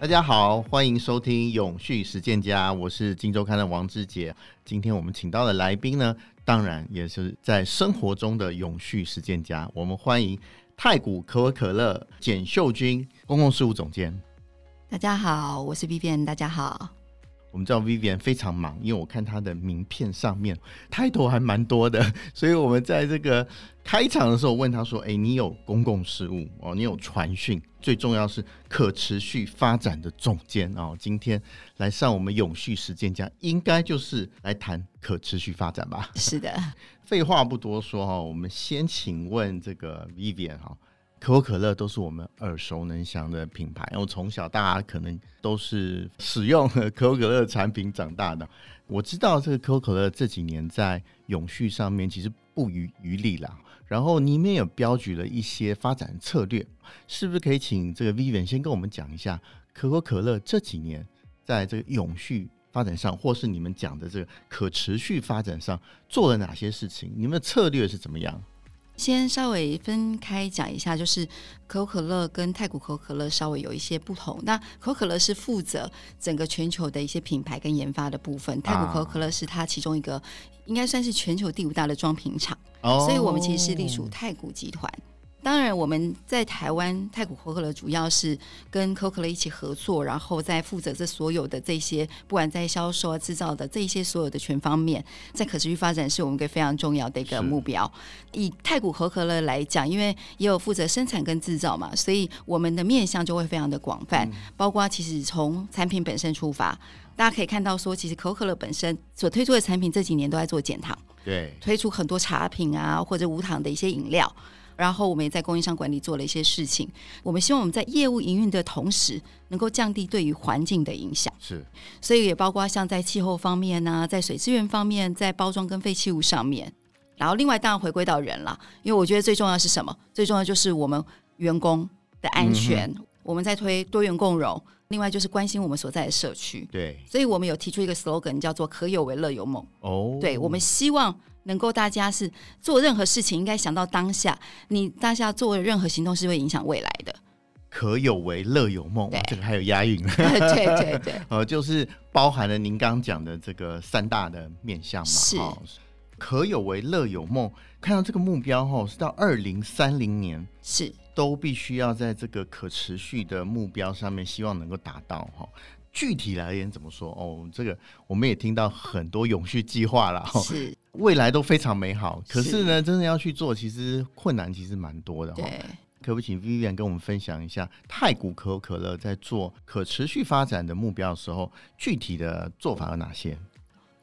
大家好，欢迎收听永续实践家，我是金周刊的王志杰。今天我们请到的来宾呢，当然也是在生活中的永续实践家。我们欢迎太古可口可乐简秀君公共事务总监。大家好，我是 Vivian。大家好。我们知道 Vivian 非常忙，因为我看他的名片上面 title 还蛮多的，所以我们在这个开场的时候问他说：“哎，你有公共事务哦，你有传讯，最重要是可持续发展的总监哦。今天来上我们永续实践家，应该就是来谈可持续发展吧？”是的。废话不多说哈，我们先请问这个 Vivian 哈。可口可乐都是我们耳熟能详的品牌，然后从小大家可能都是使用 可口可乐产品长大的。我知道这个可口可乐这几年在永续上面其实不遗余力啦。然后里面有标举了一些发展策略，是不是可以请这个 Vivian 先跟我们讲一下可口可乐这几年在这个永续发展上，或是你们讲的这个可持续发展上做了哪些事情？你们的策略是怎么样？先稍微分开讲一下，就是可口可乐跟太古可口可乐稍微有一些不同。那可口可乐是负责整个全球的一些品牌跟研发的部分，太古可口可乐是它其中一个，应该算是全球第五大的装瓶厂，哦，所以我们其实是隶属太古集团。当然，我们在台湾太古可口可乐主要是跟可口可乐一起合作，然后在负责这所有的这些，不管在销售啊、制造的这一些所有的全方面，在可持续发展是我们一个非常重要的一个目标。以太古可口可乐来讲，因为也有负责生产跟制造嘛，所以我们的面向就会非常的广泛，嗯、包括其实从产品本身出发，大家可以看到说，其实可口可乐本身所推出的产品这几年都在做减糖，对，推出很多茶品啊或者无糖的一些饮料。然后我们也在供应商管理做了一些事情。我们希望我们在业务营运的同时，能够降低对于环境的影响。是，所以也包括像在气候方面呢、啊，在水资源方面，在包装跟废弃物上面。然后另外当然回归到人了，因为我觉得最重要是什么？最重要就是我们员工的安全。嗯、我们在推多元共融，另外就是关心我们所在的社区。对，所以我们有提出一个 slogan 叫做“可有为乐有梦”。哦，对，我们希望。能够大家是做任何事情，应该想到当下，你当下做的任何行动是会影响未来的。可有为乐有梦，这个还有押韵。对 对对，呃，就是包含了您刚讲的这个三大的面向嘛。是。可有为乐有梦，看到这个目标哈，是到二零三零年是都必须要在这个可持续的目标上面，希望能够达到哈。具体来言怎么说？哦，这个我们也听到很多永续计划了，是。未来都非常美好，可是呢，是真的要去做，其实困难其实蛮多的。对，可不请 Vivian 跟我们分享一下太古可口可乐在做可持续发展的目标的时候，具体的做法有哪些？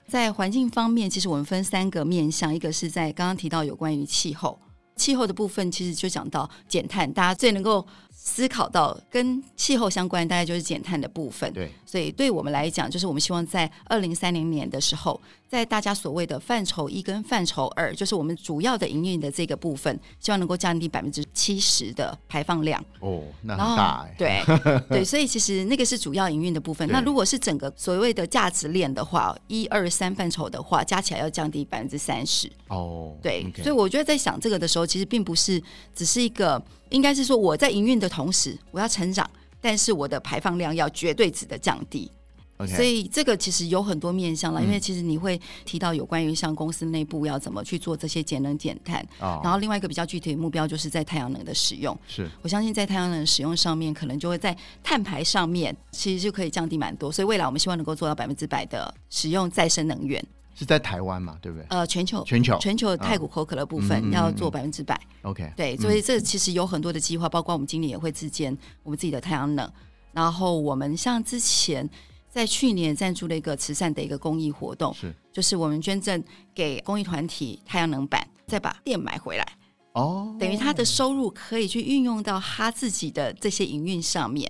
在环境方面，其实我们分三个面向，一个是在刚刚提到有关于气候，气候的部分其实就讲到减碳，大家最能够。思考到跟气候相关，大概就是减碳的部分。对，所以对我们来讲，就是我们希望在二零三零年的时候，在大家所谓的范畴一跟范畴二，就是我们主要的营运的这个部分，希望能够降低百分之七十的排放量。哦，那很大哎。对 对，所以其实那个是主要营运的部分。那如果是整个所谓的价值链的话，一二三范畴的话，加起来要降低百分之三十。哦，对，okay. 所以我觉得在想这个的时候，其实并不是只是一个。应该是说，我在营运的同时，我要成长，但是我的排放量要绝对值的降低。Okay. 所以这个其实有很多面向了，因为其实你会提到有关于像公司内部要怎么去做这些节能减碳。哦。然后另外一个比较具体的目标，就是在太阳能的使用。是。我相信在太阳能使用上面，可能就会在碳排上面，其实就可以降低蛮多。所以未来我们希望能够做到百分之百的使用再生能源。是在台湾嘛，对不对？呃，全球，全球，全球的太古可口可乐部分要做百分之百。OK，对，所以这其实有很多的计划，包括我们今年也会自建我们自己的太阳能。然后我们像之前在去年赞助了一个慈善的一个公益活动，是，就是我们捐赠给公益团体太阳能板，再把电买回来。哦，等于他的收入可以去运用到他自己的这些营运上面。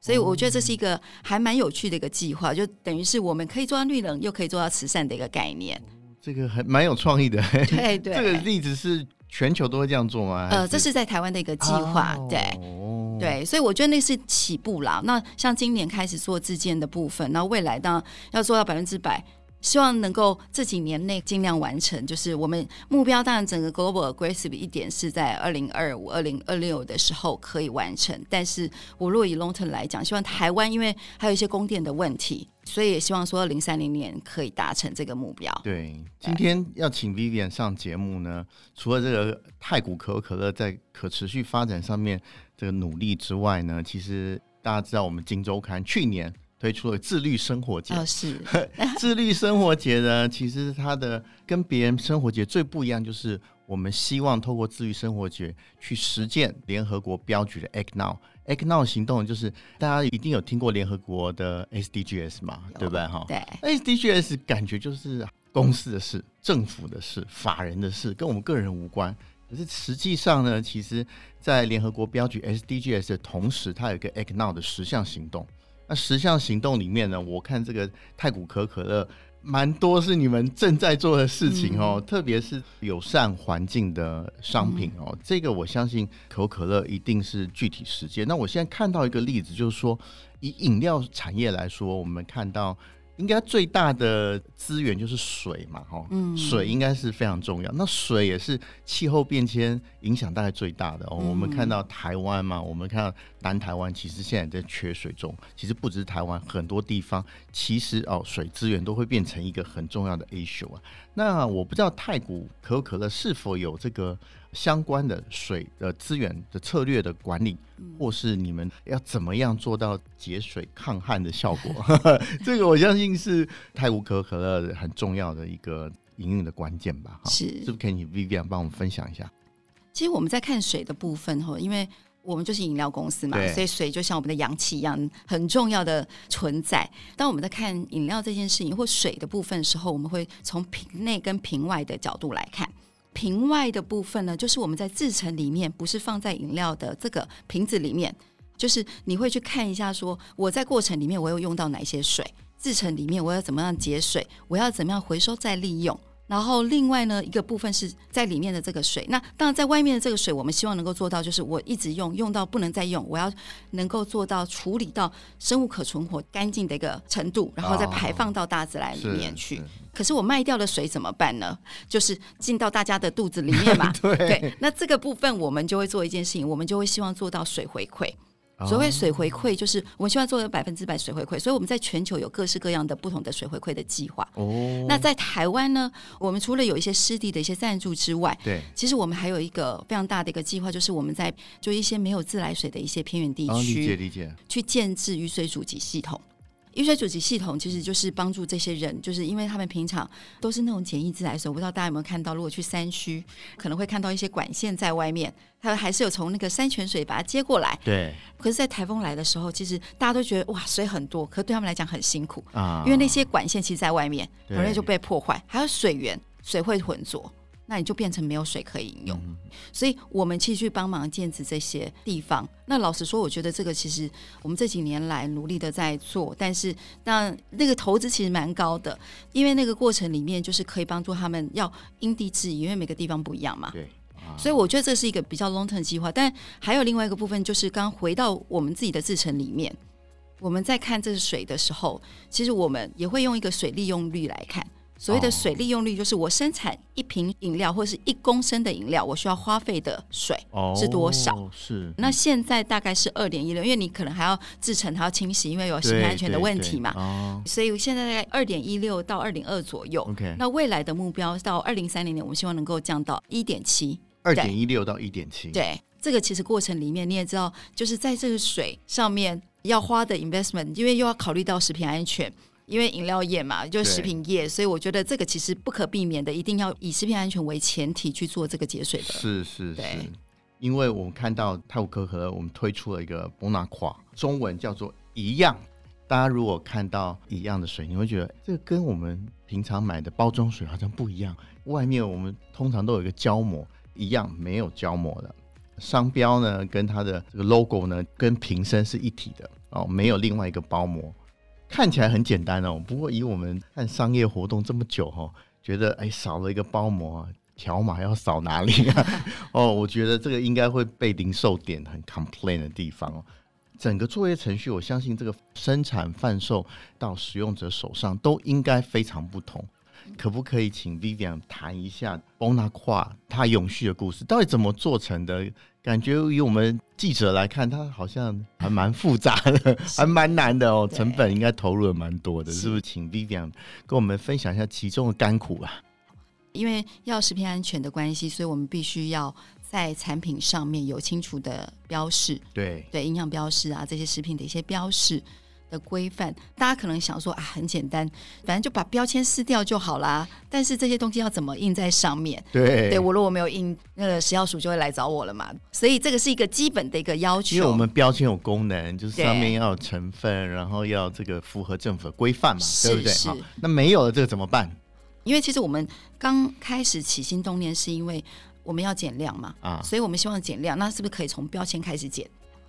所以我觉得这是一个还蛮有趣的一个计划，就等于是我们可以做到绿能，又可以做到慈善的一个概念。这个还蛮有创意的。对对，这个例子是全球都会这样做吗？呃，这是在台湾的一个计划。哦、对对，所以我觉得那是起步啦。那像今年开始做自建的部分，那未来当然要做到百分之百，希望能够这几年内尽量完成。就是我们目标，当然整个 global aggressive 一点是在二零二五、二零二六的时候可以完成。但是我若以 long term 来讲，希望台湾因为还有一些供电的问题，所以也希望说二零三零年可以达成这个目标。对，今天要请 Vivian 上节目呢，除了这个太古可口可乐在可持续发展上面这个努力之外呢，其实大家知道我们金周刊去年。推出了自律生活节，哦，是 自律生活节呢，其实它的跟别人生活节最不一样，就是我们希望透过自律生活节去实践联合国标举的 Act Now。Act Now 行动就是大家一定有听过联合国的 SDGs 嘛，对不对哈？对，SDGs 感觉就是公司的事、政府的事、法人的事，跟我们个人无关。可是实际上呢，其实在联合国标举 SDGs 的同时，它有一个 Act Now 的十项行动。那十项行动里面呢，我看这个太古可可乐蛮多是你们正在做的事情哦，嗯、特别是友善环境的商品哦，嗯、这个我相信可口可乐一定是具体实践。那我现在看到一个例子，就是说以饮料产业来说，我们看到。应该最大的资源就是水嘛，哈，水应该是非常重要。那水也是气候变迁影响大概最大的哦。我们看到台湾嘛，我们看到南台湾，其实现在在缺水中。其实不只是台湾，很多地方其实哦，水资源都会变成一个很重要的 issue 啊。那我不知道太古可口可乐是否有这个。相关的水的资源的策略的管理，或是你们要怎么样做到节水抗旱的效果？这个我相信是太古可口可乐很重要的一个营运的关键吧。是，是不是可以你 Vivian 帮我们分享一下？其实我们在看水的部分哈，因为我们就是饮料公司嘛，所以水就像我们的氧气一样很重要的存在。当我们在看饮料这件事情或水的部分的时候，我们会从瓶内跟瓶外的角度来看。瓶外的部分呢，就是我们在制成里面，不是放在饮料的这个瓶子里面，就是你会去看一下，说我在过程里面我有用到哪些水，制成里面我要怎么样节水，我要怎么样回收再利用。然后另外呢，一个部分是在里面的这个水，那当然在外面的这个水，我们希望能够做到，就是我一直用，用到不能再用，我要能够做到处理到生物可存活干净的一个程度，然后再排放到大自然里面去。哦、可是我卖掉的水怎么办呢？就是进到大家的肚子里面嘛。对，对，那这个部分我们就会做一件事情，我们就会希望做到水回馈。所谓水回馈，就是我们希望做到百分之百水回馈，所以我们在全球有各式各样的不同的水回馈的计划。哦，那在台湾呢，我们除了有一些湿地的一些赞助之外，对，其实我们还有一个非常大的一个计划，就是我们在就一些没有自来水的一些偏远地区，哦，理解理解，去建置雨水阻击系统。雨水阻击系统其实就是帮助这些人，就是因为他们平常都是那种简易自来水，我不知道大家有没有看到，如果去山区，可能会看到一些管线在外面，它还是有从那个山泉水把它接过来。对。可是，在台风来的时候，其实大家都觉得哇，水很多，可是对他们来讲很辛苦啊，因为那些管线其实在外面，很容易就被破坏，还有水源，水会浑浊。那你就变成没有水可以饮用，嗯、所以我们继续帮忙建置这些地方。那老实说，我觉得这个其实我们这几年来努力的在做，但是那那个投资其实蛮高的，因为那个过程里面就是可以帮助他们要因地制宜，因为每个地方不一样嘛。对，啊、所以我觉得这是一个比较 long term 计划。但还有另外一个部分，就是刚回到我们自己的制程里面，我们在看这个水的时候，其实我们也会用一个水利用率来看。所谓的水利用率，就是我生产一瓶饮料或者是一公升的饮料，我需要花费的水是多少？哦、是。那现在大概是二点一六，因为你可能还要制成，还要清洗，因为有食品安全的问题嘛。哦。所以现在大概二点一六到二点二左右。OK。那未来的目标到二零三零年，我们希望能够降到一点七。二点一六到一点七。对，这个其实过程里面你也知道，就是在这个水上面要花的 investment，因为又要考虑到食品安全。因为饮料业嘛，就是食品业，所以我觉得这个其实不可避免的，一定要以食品安全为前提去做这个节水的。是是是，对因为我们看到太古可可，我们推出了一个 Bonaqua，中文叫做一样。大家如果看到一样的水，你会觉得这个跟我们平常买的包装水好像不一样。外面我们通常都有一个胶膜，一样没有胶膜的。商标呢，跟它的这个 logo 呢，跟瓶身是一体的哦，没有另外一个包膜。看起来很简单哦，不过以我们看商业活动这么久哈，觉得哎少了一个包膜，条码要扫哪里啊？哦，我觉得这个应该会被零售点很 complain 的地方哦。整个作业程序，我相信这个生产贩售到使用者手上都应该非常不同。可不可以请 Vivian 谈一下 Bonaqua 它永续的故事，到底怎么做成的？感觉以我们记者来看，它好像还蛮复杂的，还蛮难的哦，成本应该投入了蛮多的，是不是？请 Vivian 跟我们分享一下其中的甘苦吧。因为要食品安全的关系，所以我们必须要在产品上面有清楚的标示，对对，营养标示啊，这些食品的一些标示的规范。大家可能想说啊，很简单，反正就把标签撕掉就好啦。但是这些东西要怎么印在上面？对，对我如果没有印，那个食药署就会来找我了嘛。所以这个是一个基本的一个要求。因为我们标签有功能，就是上面要有成分，然后要这个符合政府的规范嘛，对不对？好，那没有了这个怎么办？因为其实我们刚开始起心动念，是因为我们要减量嘛，啊，所以我们希望减量，那是不是可以从标签开始减？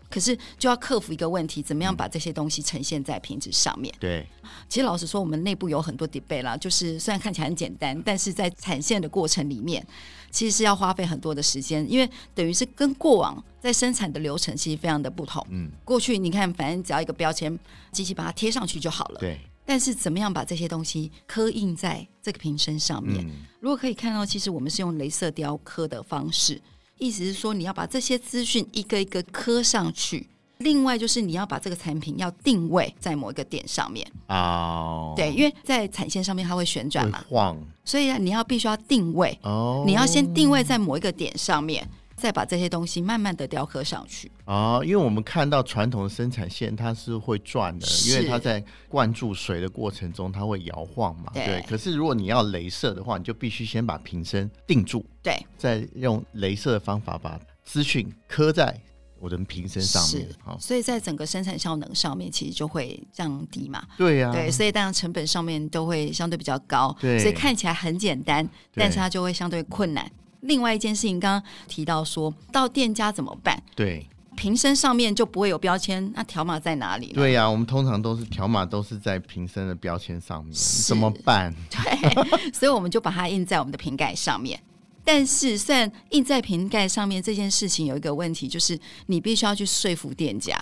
可是就要克服一个问题，怎么样把这些东西呈现在瓶子上面？对，其实老实说，我们内部有很多 debate 啦，就是虽然看起来很简单，但是在产线的过程里面，其实是要花费很多的时间，因为等于是跟过往在生产的流程其实非常的不同。嗯，过去你看，反正只要一个标签，机器把它贴上去就好了。对。但是怎么样把这些东西刻印在这个瓶身上面？嗯、如果可以看到，其实我们是用镭射雕刻的方式，意思是说你要把这些资讯一个一个刻上去。另外就是你要把这个产品要定位在某一个点上面哦，对，因为在产线上面它会旋转嘛，晃，所以你要必须要定位哦，你要先定位在某一个点上面。再把这些东西慢慢的雕刻上去啊，因为我们看到传统的生产线它是会转的，因为它在灌注水的过程中它会摇晃嘛。对，对。可是如果你要镭射的话，你就必须先把瓶身定住，对，再用镭射的方法把资讯刻在我的瓶身上面。好，所以在整个生产效能上面其实就会降低嘛。对呀、啊，对，所以当然成本上面都会相对比较高。对，所以看起来很简单，但是它就会相对困难。另外一件事情，刚刚提到说到店家怎么办？对，瓶身上面就不会有标签，那条码在哪里呢？对呀、啊，我们通常都是条码都是在瓶身的标签上面，怎么办？对，所以我们就把它印在我们的瓶盖上面。但是，虽然印在瓶盖上面这件事情有一个问题，就是你必须要去说服店家，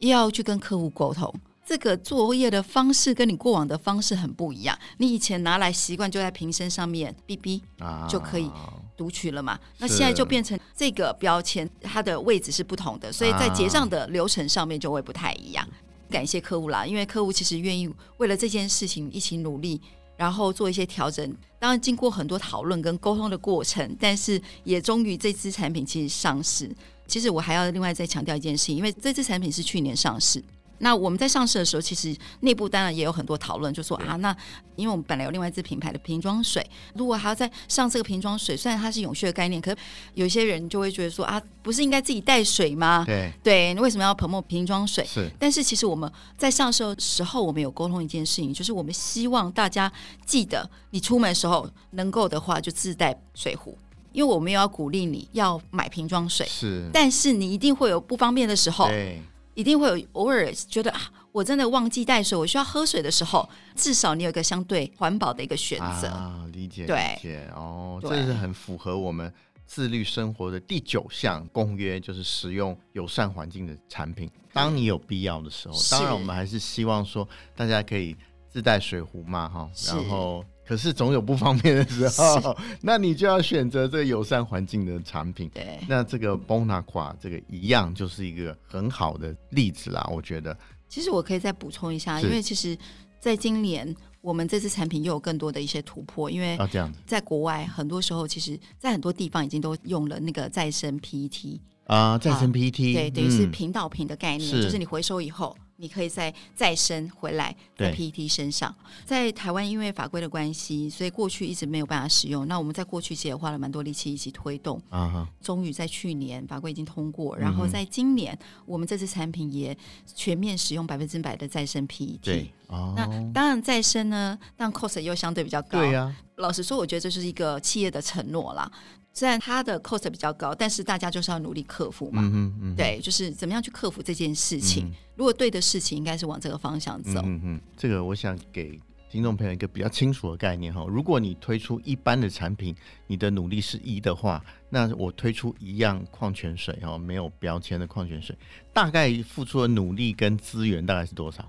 要去跟客户沟通。这个作业的方式跟你过往的方式很不一样。你以前拿来习惯就在瓶身上面哔哔啊就可以。读取了嘛？那现在就变成这个标签，它的位置是不同的，所以在结账的流程上面就会不太一样。啊、感谢客户啦，因为客户其实愿意为了这件事情一起努力，然后做一些调整。当然经过很多讨论跟沟通的过程，但是也终于这支产品其实上市。其实我还要另外再强调一件事情，因为这支产品是去年上市。那我们在上市的时候，其实内部当然也有很多讨论，就说啊，那因为我们本来有另外一支品牌的瓶装水，如果还要再上这个瓶装水，虽然它是永续的概念，可是有些人就会觉得说啊，不是应该自己带水吗？对对，为什么要 promote 瓶装水？是。但是其实我们在上市的时候，我们有沟通一件事情，就是我们希望大家记得，你出门的时候能够的话就自带水壶，因为我们又要鼓励你要买瓶装水，是。但是你一定会有不方便的时候。对。一定会有偶尔觉得啊，我真的忘记带水，我需要喝水的时候，至少你有一个相对环保的一个选择。啊，理解，对，理解哦，这是很符合我们自律生活的第九项公约，就是使用友善环境的产品。当你有必要的时候，当然我们还是希望说大家可以自带水壶嘛，哈，然后。可是总有不方便的时候，那你就要选择这个友善环境的产品。对，那这个 Bonaqua 这个一样就是一个很好的例子啦，我觉得。其实我可以再补充一下，因为其实在今年我们这次产品又有更多的一些突破，因为啊这样子。在国外很多时候，其实在很多地方已经都用了那个再生 PET 啊，再生 PET，对，等于是瓶倒瓶的概念，就是你回收以后。你可以再再生回来在 PET 身上，在台湾因为法规的关系，所以过去一直没有办法使用。那我们在过去其实也花了蛮多力气一起推动，啊，终于在去年法规已经通过，然后在今年我们这次产品也全面使用百分之百的再生 PET。对，那当然再生呢，但 cost 又相对比较高。对呀，老实说，我觉得这是一个企业的承诺啦。虽然它的 cost 比较高，但是大家就是要努力克服嘛。嗯嗯，对，就是怎么样去克服这件事情。嗯、如果对的事情，应该是往这个方向走。嗯嗯，这个我想给听众朋友一个比较清楚的概念哈。如果你推出一般的产品，你的努力是一的话，那我推出一样矿泉水哈，没有标签的矿泉水，大概付出的努力跟资源大概是多少？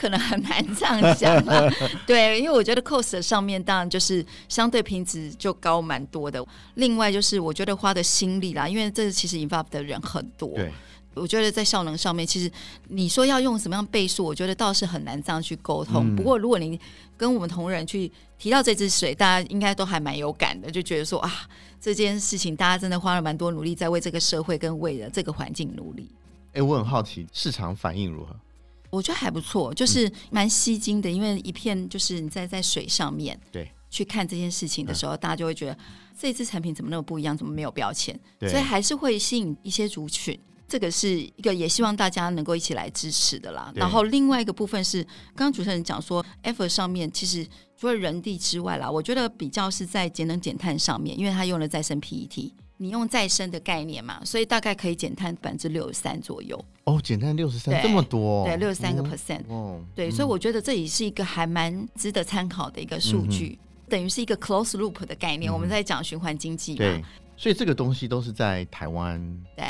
可能很难这样讲了。对，因为我觉得 cost 上面当然就是相对品质就高蛮多的。另外就是我觉得花的心力啦，因为这其实 involve 的人很多。对。我觉得在效能上面，其实你说要用什么样倍数，我觉得倒是很难这样去沟通。嗯、不过，如果你跟我们同仁去提到这支水，大家应该都还蛮有感的，就觉得说啊，这件事情大家真的花了蛮多努力，在为这个社会跟为了这个环境努力。哎、欸，我很好奇市场反应如何？我觉得还不错，就是蛮吸睛的，因为一片就是你在在水上面对去看这件事情的时候，大家就会觉得这支产品怎么那么不一样，怎么没有标签？所以还是会吸引一些族群。这个是一个也希望大家能够一起来支持的啦。然后另外一个部分是，刚刚主持人讲说，effort 上面其实除了人地之外啦，我觉得比较是在节能减碳上面，因为它用了再生 PET，你用再生的概念嘛，所以大概可以减碳百分之六十三左右。哦，减碳六十三这么多？对，六十三个 percent。哦，对，所以我觉得这也是一个还蛮值得参考的一个数据，嗯、等于是一个 close loop 的概念。嗯、我们在讲循环经济嘛。对。所以这个东西都是在台湾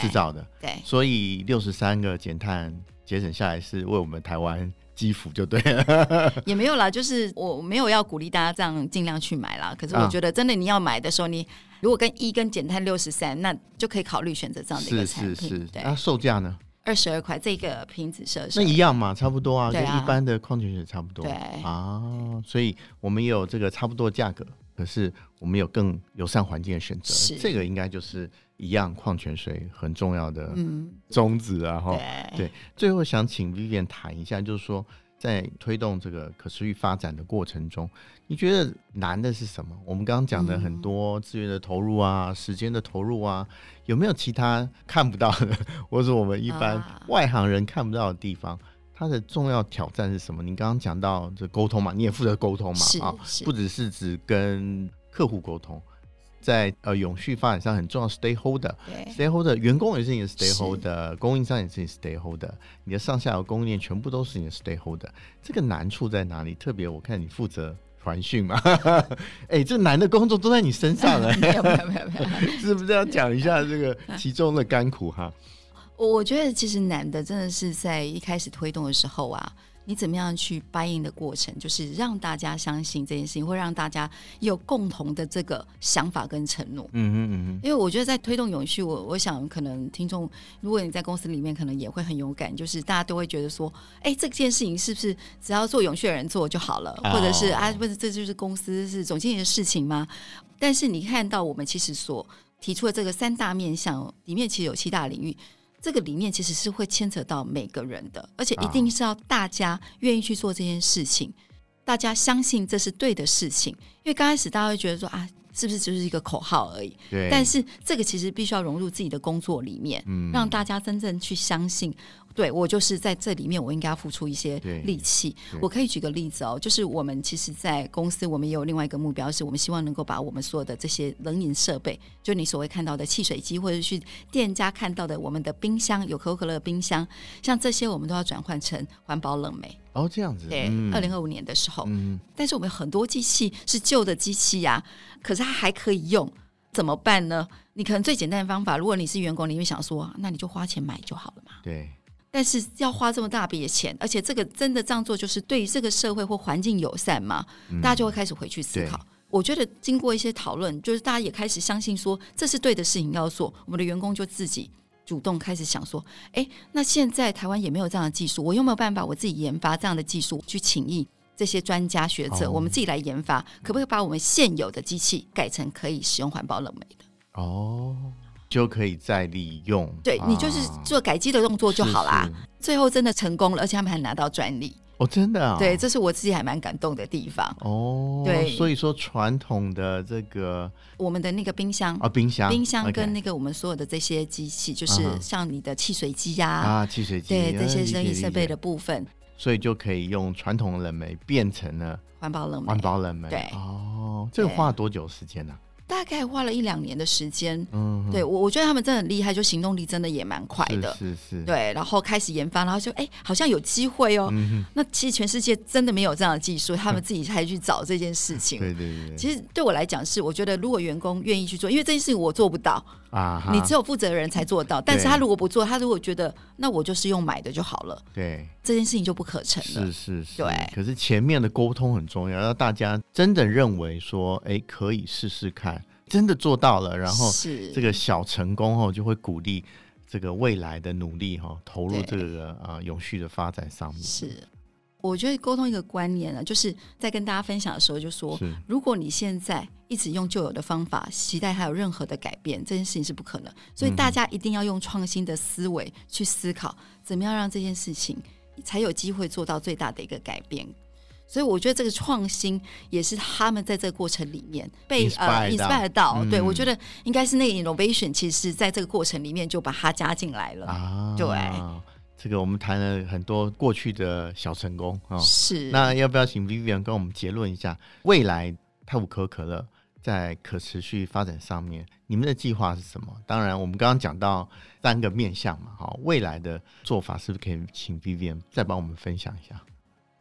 制造的，对，对，所以六十三个减碳节省下来是为我们台湾积福就对了。也没有啦，就是我没有要鼓励大家这样尽量去买啦。可是我觉得真的你要买的时候，你如果跟一跟减碳六十三，那就可以考虑选择这样的一个产品。是是是，对。那售价呢？二十二块，这个瓶子设那一样嘛，差不多啊，跟一般的矿泉水差不多。对啊，所以我们也有这个差不多价格。可是我们有更友善环境的选择，是这个应该就是一样矿泉水很重要的宗旨啊！哈、嗯，对，最后想请 Vivian 谈一下，就是说在推动这个可持续发展的过程中，你觉得难的是什么？我们刚刚讲的很多资源的投入啊，嗯、时间的投入啊，有没有其他看不到的，或者我们一般外行人看不到的地方？它的重要挑战是什么？你刚刚讲到这沟通嘛，你也负责沟通嘛，啊，不只是指跟客户沟通，在呃永续发展上很重要，stakeholder，stakeholder，员工也是你的 stakeholder，供应商也是你 stakeholder，你的上下游供应链全部都是你的 stakeholder，这个难处在哪里？特别我看你负责传讯嘛，哎、欸，这难的工作都在你身上 了，没有没有没有没有，是不是要讲一下这个 其中的甘苦哈？我觉得其实难的真的是在一开始推动的时候啊，你怎么样去 buy in 的过程，就是让大家相信这件事情，会让大家有共同的这个想法跟承诺。嗯嗯嗯。因为我觉得在推动永续，我我想可能听众，如果你在公司里面，可能也会很勇敢，就是大家都会觉得说，哎，这件事情是不是只要做永续的人做就好了，或者是啊，不是这就是公司是总经理的事情吗？但是你看到我们其实所提出的这个三大面向里面，其实有七大领域。这个里面其实是会牵扯到每个人的，而且一定是要大家愿意去做这件事情，大家相信这是对的事情。因为刚开始大家会觉得说啊，是不是就是一个口号而已？对。但是这个其实必须要融入自己的工作里面，嗯，让大家真正去相信。对，我就是在这里面，我应该要付出一些力气。我可以举个例子哦，就是我们其实，在公司，我们也有另外一个目标，是我们希望能够把我们所有的这些冷饮设备，就你所谓看到的汽水机，或者去店家看到的我们的冰箱，有可口可乐冰箱，像这些，我们都要转换成环保冷媒。哦，这样子。对，二零二五年的时候。嗯。但是我们有很多机器是旧的机器呀，可是它还可以用，怎么办呢？你可能最简单的方法，如果你是员工，你会想说，那你就花钱买就好了嘛。对。但是要花这么大笔的钱，而且这个真的这样做就是对于这个社会或环境友善吗？嗯、大家就会开始回去思考。我觉得经过一些讨论，就是大家也开始相信说这是对的事情要做。我们的员工就自己主动开始想说：哎，那现在台湾也没有这样的技术，我有没有办法我自己研发这样的技术，去请益这些专家学者，哦、我们自己来研发，可不可以把我们现有的机器改成可以使用环保冷媒的？哦。就可以再利用，对、啊、你就是做改机的动作就好啦。是是。最后真的成功了，而且他们还拿到专利。哦，真的啊！对，这是我自己还蛮感动的地方。哦。对，所以说传统的这个我们的那个冰箱啊、哦，冰箱，冰箱跟那个我们所有的这些机器，就是像你的汽水机呀啊，汽水机，对这些生意设备的部分，所以就可以用传统的冷媒变成了环保冷媒，环保冷媒。对。哦，这个花了多久时间呢、啊？大概花了一两年的时间，嗯，对我我觉得他们真的很厉害，就行动力真的也蛮快的，是是，是，对，然后开始研发，然后就哎，好像有机会哦。嗯、那其实全世界真的没有这样的技术，他们自己才去找这件事情。对对对。其实对我来讲是，我觉得如果员工愿意去做，因为这件事情我做不到啊，你只有负责人才做到。但是他如果不做，他如果觉得那我就是用买的就好了，对，这件事情就不可成了。是是是。对。可是前面的沟通很重要，让大家真的认为说，哎，可以试试看。真的做到了，然后这个小成功后就会鼓励这个未来的努力哈，投入这个啊、呃、永续的发展上面。是，我觉得沟通一个观念呢，就是在跟大家分享的时候就说，如果你现在一直用旧有的方法，期待还有任何的改变，这件事情是不可能。所以大家一定要用创新的思维去思考，怎么样让这件事情才有机会做到最大的一个改变。所以我觉得这个创新也是他们在这个过程里面被 Inspired 呃 inspire 到，嗯、对我觉得应该是那个 innovation，其实是在这个过程里面就把它加进来了。啊，对，这个我们谈了很多过去的小成功啊，哦、是。那要不要请 Vivian 跟我们结论一下，未来太古可口可乐在可持续发展上面，你们的计划是什么？当然，我们刚刚讲到三个面向嘛，好，未来的做法是不是可以请 Vivian 再帮我们分享一下？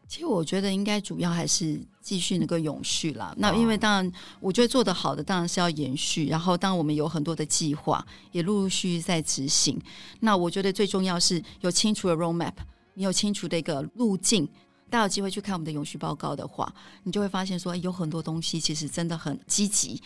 其实我觉得应该主要还是继续能够永续啦。那因为当然，我觉得做得好的当然是要延续。然后，当我们有很多的计划，也陆陆续续在执行。那我觉得最重要是有清楚的 roadmap，你有清楚的一个路径。大家有机会去看我们的永续报告的话，你就会发现说，有很多东西其实真的很积极，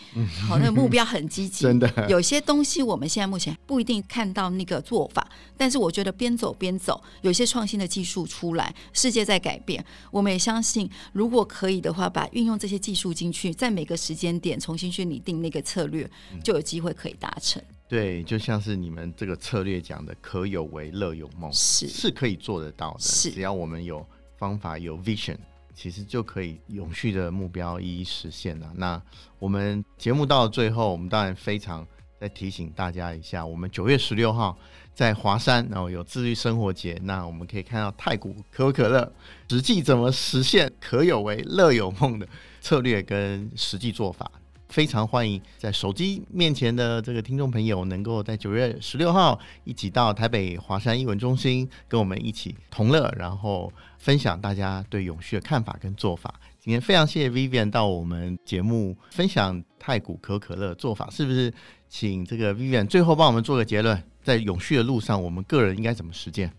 好，那个目标很积极。真的，有些东西我们现在目前不一定看到那个做法，但是我觉得边走边走，有些创新的技术出来，世界在改变，我们也相信，如果可以的话，把运用这些技术进去，在每个时间点重新去拟定那个策略，就有机会可以达成。对，就像是你们这个策略讲的，可有为乐有梦，是。是可以做得到的，是。只要我们有。方法有 vision，其实就可以永续的目标一一实现了。那我们节目到了最后，我们当然非常再提醒大家一下，我们九月十六号在华山，然后有自律生活节，那我们可以看到太古可口可乐实际怎么实现可有为乐有梦的策略跟实际做法。非常欢迎在手机面前的这个听众朋友，能够在九月十六号一起到台北华山艺文中心，跟我们一起同乐，然后分享大家对永续的看法跟做法。今天非常谢谢 Vivian 到我们节目分享太古可可乐做法，是不是？请这个 Vivian 最后帮我们做个结论，在永续的路上，我们个人应该怎么实践？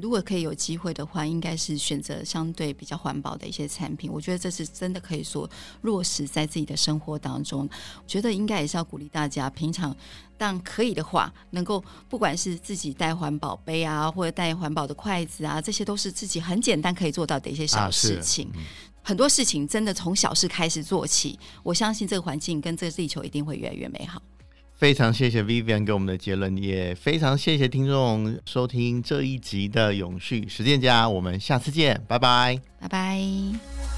如果可以有机会的话，应该是选择相对比较环保的一些产品。我觉得这是真的可以说落实在自己的生活当中。我觉得应该也是要鼓励大家，平常但可以的话，能够不管是自己带环保杯啊，或者带环保的筷子啊，这些都是自己很简单可以做到的一些小事情。啊，很多事情真的从小事开始做起，我相信这个环境跟这个地球一定会越来越美好。非常谢谢 Vivian 给我们的结论，也非常谢谢听众收听这一集的永续实践家，我们下次见，拜拜，拜拜。